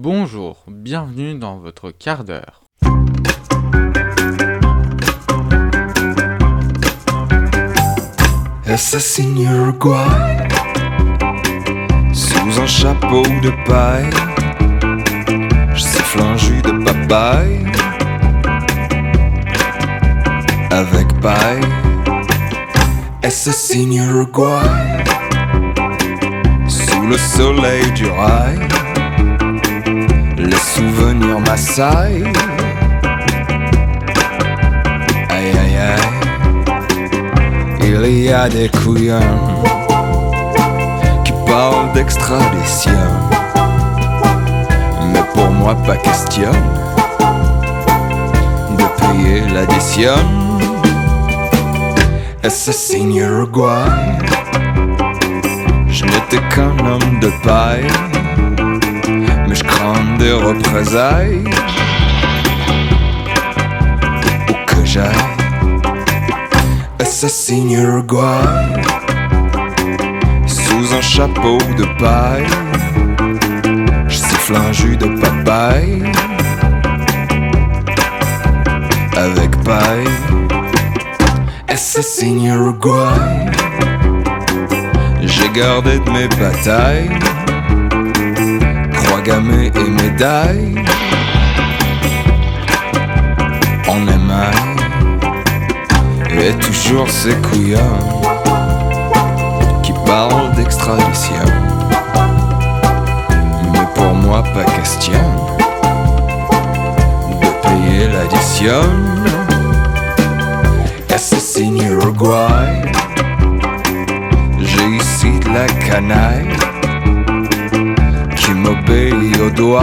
Bonjour, bienvenue dans votre quart d'heure. Assassine Uruguay Sous un chapeau de paille Je siffle un jus de papaye. Avec paille. Assassine Uruguay Sous le soleil du rail Les souvenirs m'assaillent Aïe aïe aïe il y a des couillons qui parlent d'extradition. Mais pour moi, pas question de payer l'addition. Assassine Uruguay, je n'étais qu'un homme de paille, des représailles. Où que j'aille assassine Uruguay Sous un chapeau de paille. Je siffle un jus de papaye Avec paille. Assassine Uruguay. J'ai gardé de mes batailles. Croix gammée et médailles En émail et toujours ces couillons qui parlent d'extradition. Mais pour moi, pas question de payer l'addition. Assassine Uruguay, j'ai ici de la canaille au.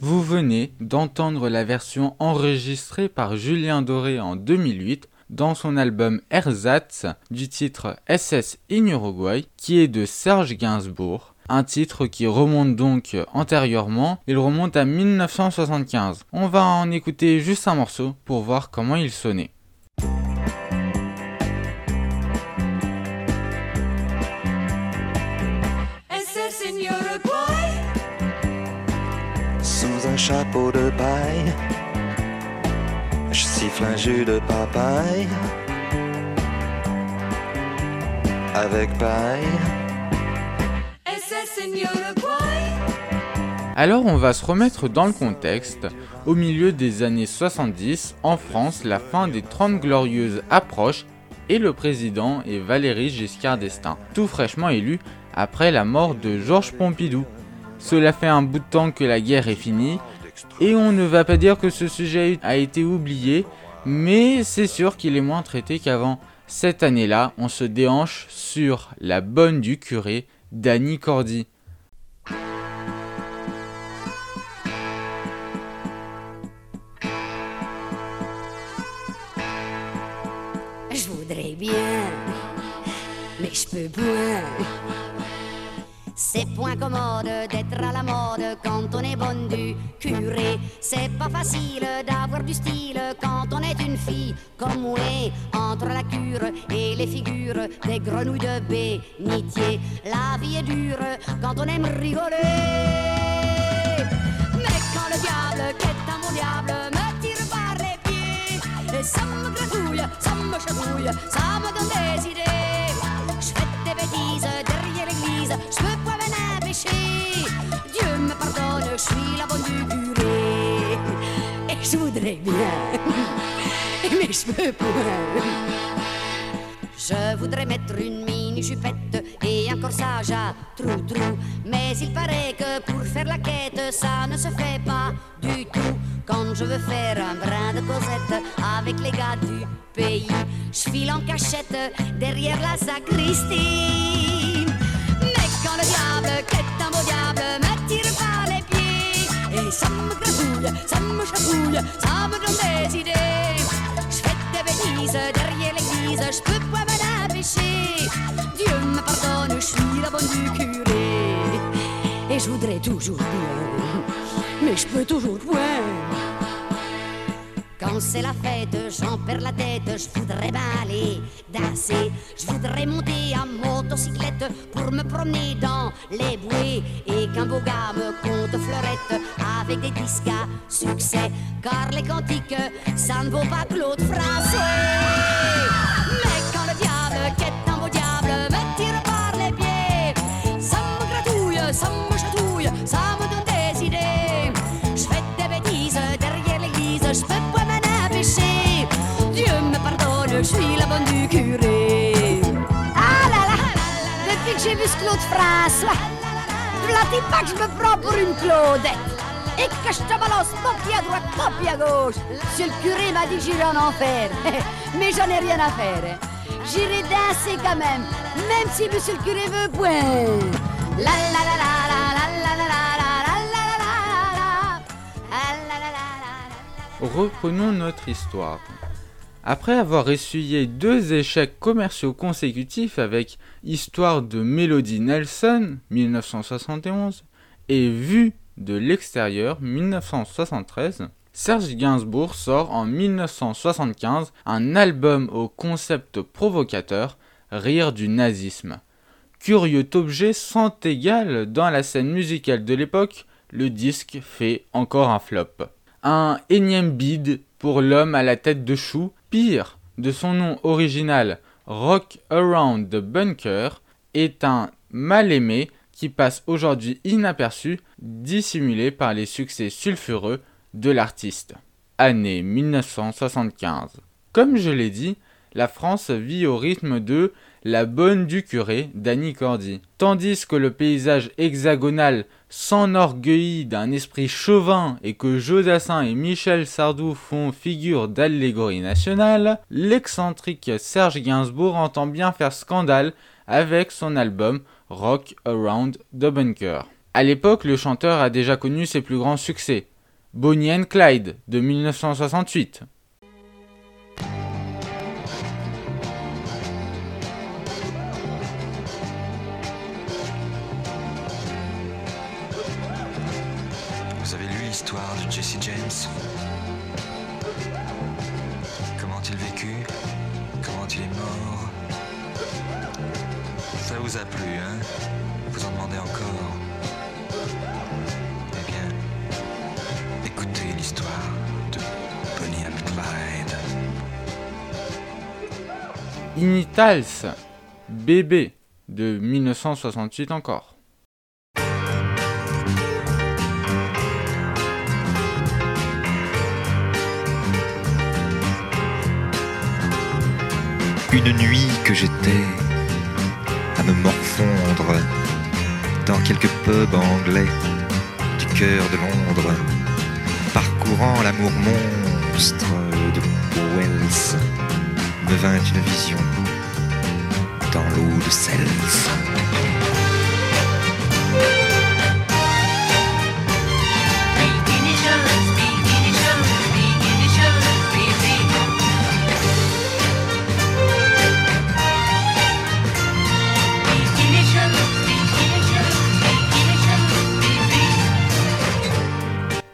Vous venez d'entendre la version enregistrée par Julien Doré en 2008 dans son album Ersatz du titre SS in Uruguay qui est de Serge Gainsbourg. Un titre qui remonte donc antérieurement, il remonte à 1975. On va en écouter juste un morceau pour voir comment il sonnait. Sous un chapeau de paille, je siffle un jus de papaye. Avec paille. Alors on va se remettre dans le contexte. Au milieu des années 70, en France, la fin des 30 glorieuses approche et le président est Valéry Giscard d'Estaing, tout fraîchement élu après la mort de Georges Pompidou. Cela fait un bout de temps que la guerre est finie et on ne va pas dire que ce sujet a été oublié, mais c'est sûr qu'il est moins traité qu'avant. Cette année-là, on se déhanche sur la bonne du curé d'Annie Cordy. Mais je peux point. C'est point commode d'être à la mode quand on est bonne du curé. C'est pas facile d'avoir du style quand on est une fille comme moi. Entre la cure et les figures des grenouilles de bénitier. La vie est dure quand on aime rigoler. Mais quand le diable, ça me donne des idées. Je fais des bêtises derrière l'église, je me poivre un péché. Dieu me pardonne, je suis la bonne du curé. Et je voudrais bien, mais je peux pas. Je voudrais mettre une mini jupette et corsage à trou-trou. Mais il paraît que pour faire la quête, ça ne se fait pas du tout. Quand je veux faire un brin de causette avec les gars du pays, je file en cachette derrière la sacristie. Mais quand le diable, qui est un beau diable, me tire par les pieds, et ça me gratouille, ça me chatouille, ça me donne des idées. Je fais des bêtises derrière l'église, je peux pas me Dieu me pardonne, je suis la bonne du curé. Et je voudrais toujours bien, mais je peux toujours point. Quand c'est la fête, j'en perds la tête, je voudrais aller danser. Je voudrais monter à motocyclette pour me promener dans les bouées. Et qu'un beau gars me compte fleurette avec des disques à succès. Car les cantiques, ça ne vaut pas Claude Français. J'ai vu ce Claude François, la pas que je me prends pour une Claudette. Et que je te balance pas pied à droite, pas pied à gauche. Monsieur le curé m'a dit que j'irai en enfer. Mais j'en ai rien à faire. J'irai danser quand même, même si monsieur le curé veut Ah, la. Reprenons notre histoire. Après avoir essuyé deux échecs commerciaux consécutifs avec Histoire de Melody Nelson 1971 et Vue de l'extérieur 1973, Serge Gainsbourg sort en 1975 un album au concept provocateur Rire du nazisme. Curieux objet sans égal dans la scène musicale de l'époque, le disque fait encore un flop. Un énième bide pour l'homme à la tête de chou, pire, de son nom original Rock Around the Bunker, est un mal aimé qui passe aujourd'hui inaperçu, dissimulé par les succès sulfureux de l'artiste. Année 1975. Comme je l'ai dit, la France vit au rythme de La bonne du curé d'Annie Cordy. Tandis que le paysage hexagonal s'enorgueillit d'un esprit chauvin et que Jodassin et Michel Sardou font figure d'allégorie nationale, l'excentrique Serge Gainsbourg entend bien faire scandale avec son album Rock Around the Bunker. À l'époque, le chanteur a déjà connu ses plus grands succès. Bonnie and Clyde de 1968, Vous avez lu l'histoire de Jesse James? Comment il vécu Comment il est mort? Ça vous a plu, hein? Initals, Bébé de 1968 encore. Une nuit que j'étais à me morfondre dans quelques pubs anglais du cœur de Londres, parcourant l'amour monstre de Wells, vision dans l'eau de Cels.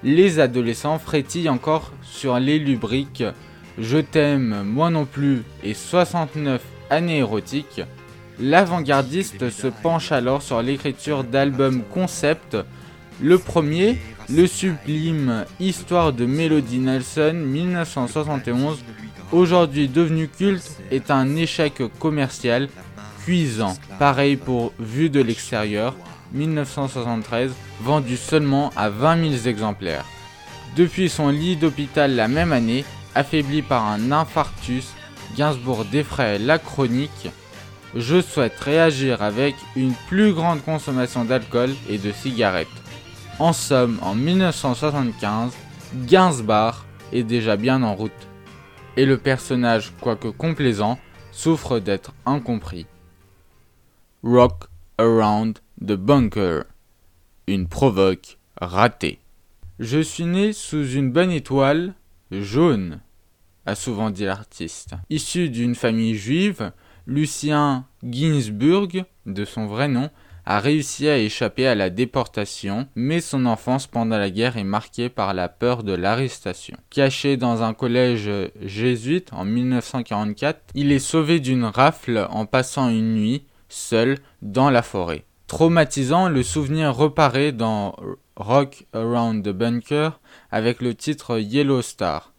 Les adolescents frétillent encore sur les lubriques Je t'aime, moi non plus et 69 années érotiques. L'avant-gardiste se penche alors sur l'écriture d'albums concept. Le premier, le sublime Histoire de Melody Nelson 1971, aujourd'hui devenu culte, est un échec commercial cuisant. Pareil pour Vue de l'extérieur 1973, vendu seulement à 20 000 exemplaires. Depuis son lit d'hôpital la même année, affaibli par un infarctus, Gainsbourg défraie la chronique. Je souhaite réagir avec une plus grande consommation d'alcool et de cigarettes. En somme, en 1975, Gainsbourg est déjà bien en route. Et le personnage, quoique complaisant, souffre d'être incompris. Rock Around the Bunker. Une provoque ratée. Je suis né sous une bonne étoile jaune, a souvent dit l'artiste. Issu d'une famille juive, Lucien Ginsburg, de son vrai nom, a réussi à échapper à la déportation, mais son enfance pendant la guerre est marquée par la peur de l'arrestation. Caché dans un collège jésuite en 1944, il est sauvé d'une rafle en passant une nuit, seul, dans la forêt. Traumatisant, le souvenir reparaît dans Rock Around the Bunker avec le titre Yellow Star.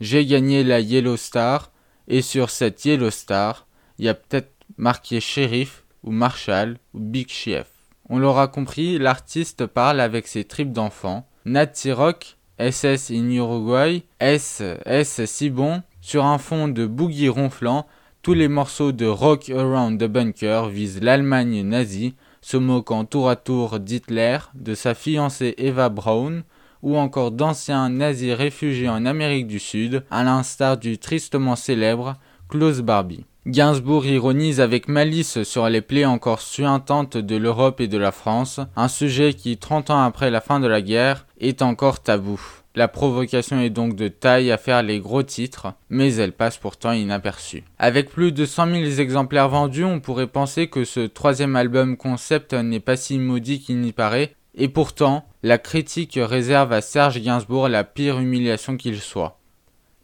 J'ai gagné la Yellow Star et sur cette Yellow Star, il y a peut-être marqué shérif ou marshal ou big chef. On l'aura compris, l'artiste parle avec ses tripes d'enfant. Nazi Rock, SS in Uruguay, S, S si bon, sur un fond de boogie ronflant, tous les morceaux de Rock Around the Bunker visent l'Allemagne nazie, se moquant tour à tour d'Hitler, de sa fiancée Eva Braun, ou encore d'anciens nazis réfugiés en Amérique du Sud, à l'instar du tristement célèbre Klaus Barbie. Gainsbourg ironise avec malice sur les plaies encore suintantes de l'Europe et de la France, un sujet qui, 30 ans après la fin de la guerre, est encore tabou. La provocation est donc de taille à faire les gros titres, mais elle passe pourtant inaperçue. Avec plus de 100 000 exemplaires vendus, on pourrait penser que ce troisième album concept n'est pas si maudit qu'il n'y paraît, et pourtant, la critique réserve à Serge Gainsbourg la pire humiliation qu'il soit.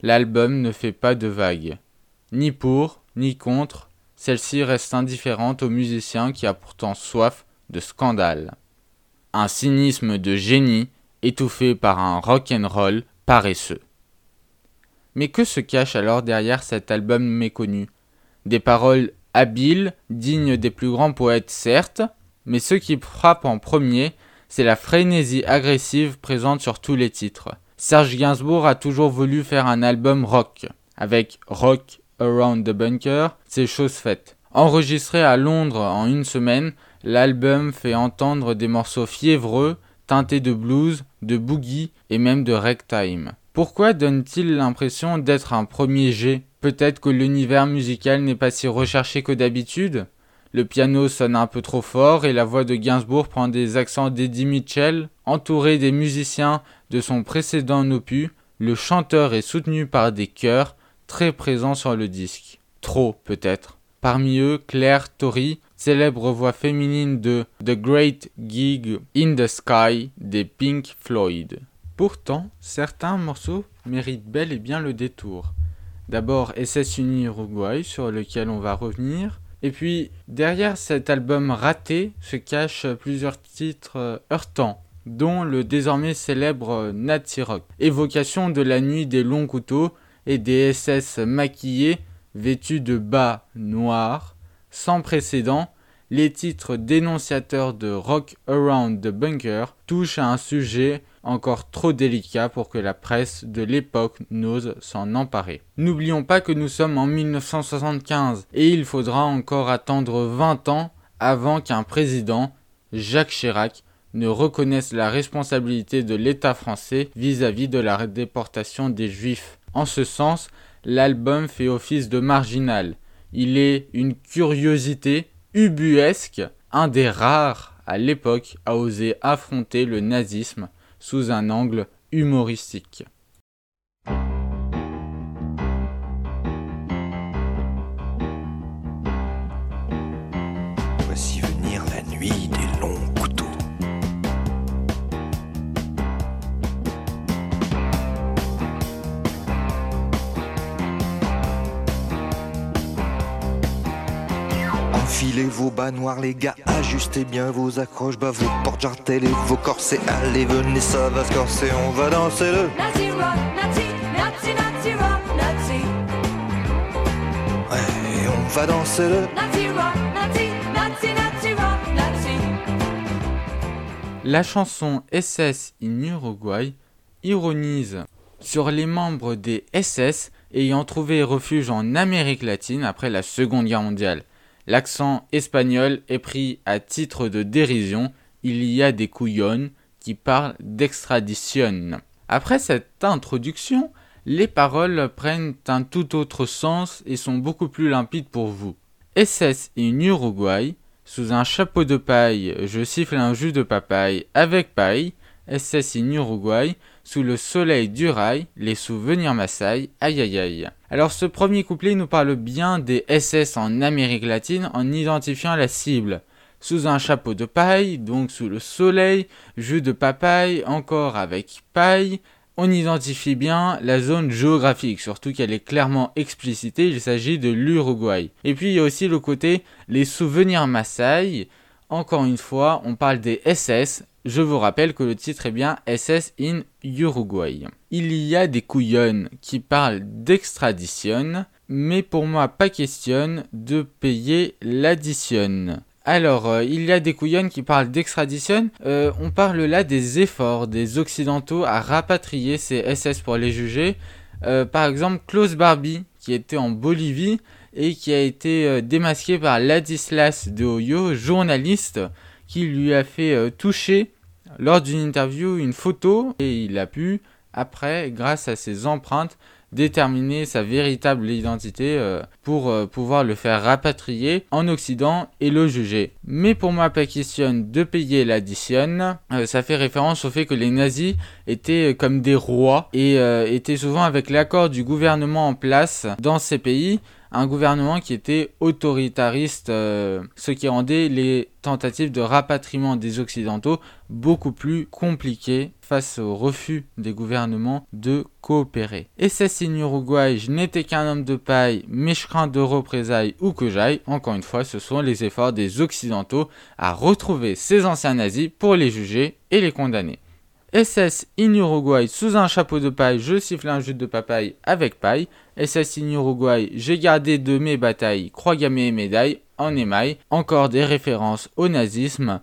L'album ne fait pas de vagues. Ni pour, ni contre, celle-ci reste indifférente au musicien qui a pourtant soif de scandale. Un cynisme de génie étouffé par un rock and roll paresseux. Mais que se cache alors derrière cet album méconnu? Des paroles habiles, dignes des plus grands poètes certes, mais ce qui frappe en premier, c'est la frénésie agressive présente sur tous les titres. Serge Gainsbourg a toujours voulu faire un album rock. Avec Rock Around the Bunker, c'est chose faite. Enregistré à Londres en une semaine, l'album fait entendre des morceaux fiévreux, teintés de blues, de boogie et même de ragtime. Pourquoi donne-t-il l'impression d'être un premier G? Peut-être que l'univers musical n'est pas si recherché que d'habitude? Le piano sonne un peu trop fort et la voix de Gainsbourg prend des accents d'Eddie Mitchell. Entouré des musiciens de son précédent opus, le chanteur est soutenu par des chœurs très présents sur le disque. Trop, peut-être. Parmi eux, Claire Tory, célèbre voix féminine de The Great Gig in the Sky des Pink Floyd. Pourtant, certains morceaux méritent bel et bien le détour. D'abord SS Uni Uruguay, sur lequel on va revenir. Et puis, derrière cet album raté se cachent plusieurs titres heurtants, dont le désormais célèbre Nazi Rock, évocation de la nuit des longs couteaux et des SS maquillés, vêtus de bas noirs, sans précédent, les titres dénonciateurs de Rock Around the Bunker touchent à un sujet encore trop délicat pour que la presse de l'époque n'ose s'en emparer. N'oublions pas que nous sommes en 1975 et il faudra encore attendre 20 ans avant qu'un président, Jacques Chirac, ne reconnaisse la responsabilité de l'État français vis-à-vis de la déportation des Juifs. En ce sens, l'album fait office de marginal. Il est une curiosité ubuesque, un des rares à l'époque à oser affronter le nazisme sous un angle humoristique. Enfilez vos bas noirs les gars, ajustez bien vos accroches, bah vos portes jartelles et vos corsets. Allez venez ça va se corser, on va danser le. Nazi rock, Nazi, Nazi, Nazi rock, Nazi. Ouais, on va danser le. Nazi rock, Nazi, Nazi, Nazi rock, Nazi. La chanson SS in Uruguay ironise sur les membres des SS ayant trouvé refuge en Amérique latine après la Seconde Guerre mondiale. L'accent espagnol est pris à titre de dérision, il y a des couillonnes qui parlent d'extradition. Après cette introduction, les paroles prennent un tout autre sens et sont beaucoup plus limpides pour vous. SS in Uruguay, sous un chapeau de paille, je siffle un jus de papaye avec paille. SS in Uruguay, sous le soleil du rail, les souvenirs m'assaillent, aïe aïe aïe. Alors ce premier couplet nous parle bien des SS en Amérique latine en identifiant la cible. sous un chapeau de paille, donc sous le soleil, jus de papaye, encore avec paille. On identifie bien la zone géographique, surtout qu'elle est clairement explicitée, il s'agit de l'Uruguay. Et puis il y a aussi le côté les souvenirs Maasai. Encore une fois, on parle des SS. Je vous rappelle que le titre est bien SS in Uruguay. Il y a des couillonnes qui parlent d'extradition, mais pour moi pas question de payer l'addition. Alors, euh, il y a des couillonnes qui parlent d'extradition. Euh, on parle là des efforts des Occidentaux à rapatrier ces SS pour les juger. Euh, par exemple, Klaus Barbie, qui était en Bolivie et qui a été démasqué par Ladislas de Hoyo, journaliste, qui lui a fait toucher lors d'une interview une photo et il a pu, après, grâce à ses empreintes, déterminer sa véritable identité euh, pour euh, pouvoir le faire rapatrier en Occident et le juger. Mais pour moi, question de payer l'addition. Euh, ça fait référence au fait que les nazis étaient comme des rois et étaient souvent avec l'accord du gouvernement en place dans ces pays un gouvernement qui était autoritariste, euh, ce qui rendait les tentatives de rapatriement des Occidentaux beaucoup plus compliquées face au refus des gouvernements de coopérer. Et signe Uruguay, je n'étais qu'un homme de paille, mais je crains de représailles ou que j'aille. Encore une fois, ce sont les efforts des Occidentaux à retrouver ces anciens nazis pour les juger et les condamner. SS in Uruguay sous un chapeau de paille, je siffle un jus de papaye avec paille. SS in Uruguay, j'ai gardé de mes batailles, croix gammée et médaille en émail. Encore des références au nazisme.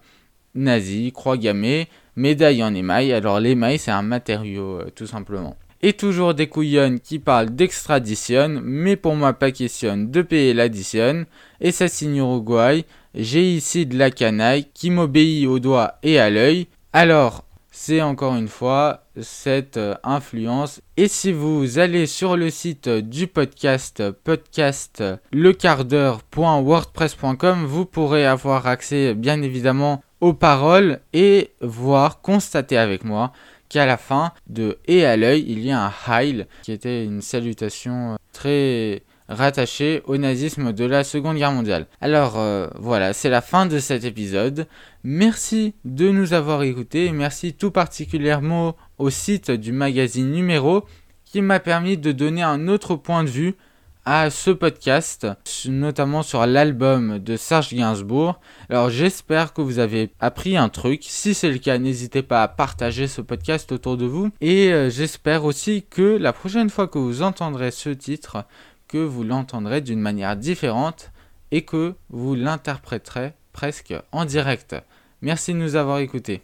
Nazi, croix gammée, médaille en émail. Alors l'émail c'est un matériau euh, tout simplement. Et toujours des couillonnes qui parlent d'extradition, mais pour moi pas question de payer l'addition. Ça signe Uruguay, j'ai ici de la canaille qui m'obéit au doigt et à l'œil. Alors, c'est encore une fois cette euh, influence. Et si vous allez sur le site du podcast, podcast lequardeur.wordpress.com, vous pourrez avoir accès bien évidemment aux paroles et voir, constater avec moi qu'à la fin de Et à l'œil, il y a un Heil qui était une salutation euh, très rattaché au nazisme de la Seconde Guerre mondiale. Alors euh, voilà, c'est la fin de cet épisode. Merci de nous avoir écoutés. Merci tout particulièrement au site du magazine numéro qui m'a permis de donner un autre point de vue à ce podcast, notamment sur l'album de Serge Gainsbourg. Alors j'espère que vous avez appris un truc. Si c'est le cas, n'hésitez pas à partager ce podcast autour de vous. Et euh, j'espère aussi que la prochaine fois que vous entendrez ce titre, que vous l'entendrez d'une manière différente et que vous l'interpréterez presque en direct. Merci de nous avoir écoutés.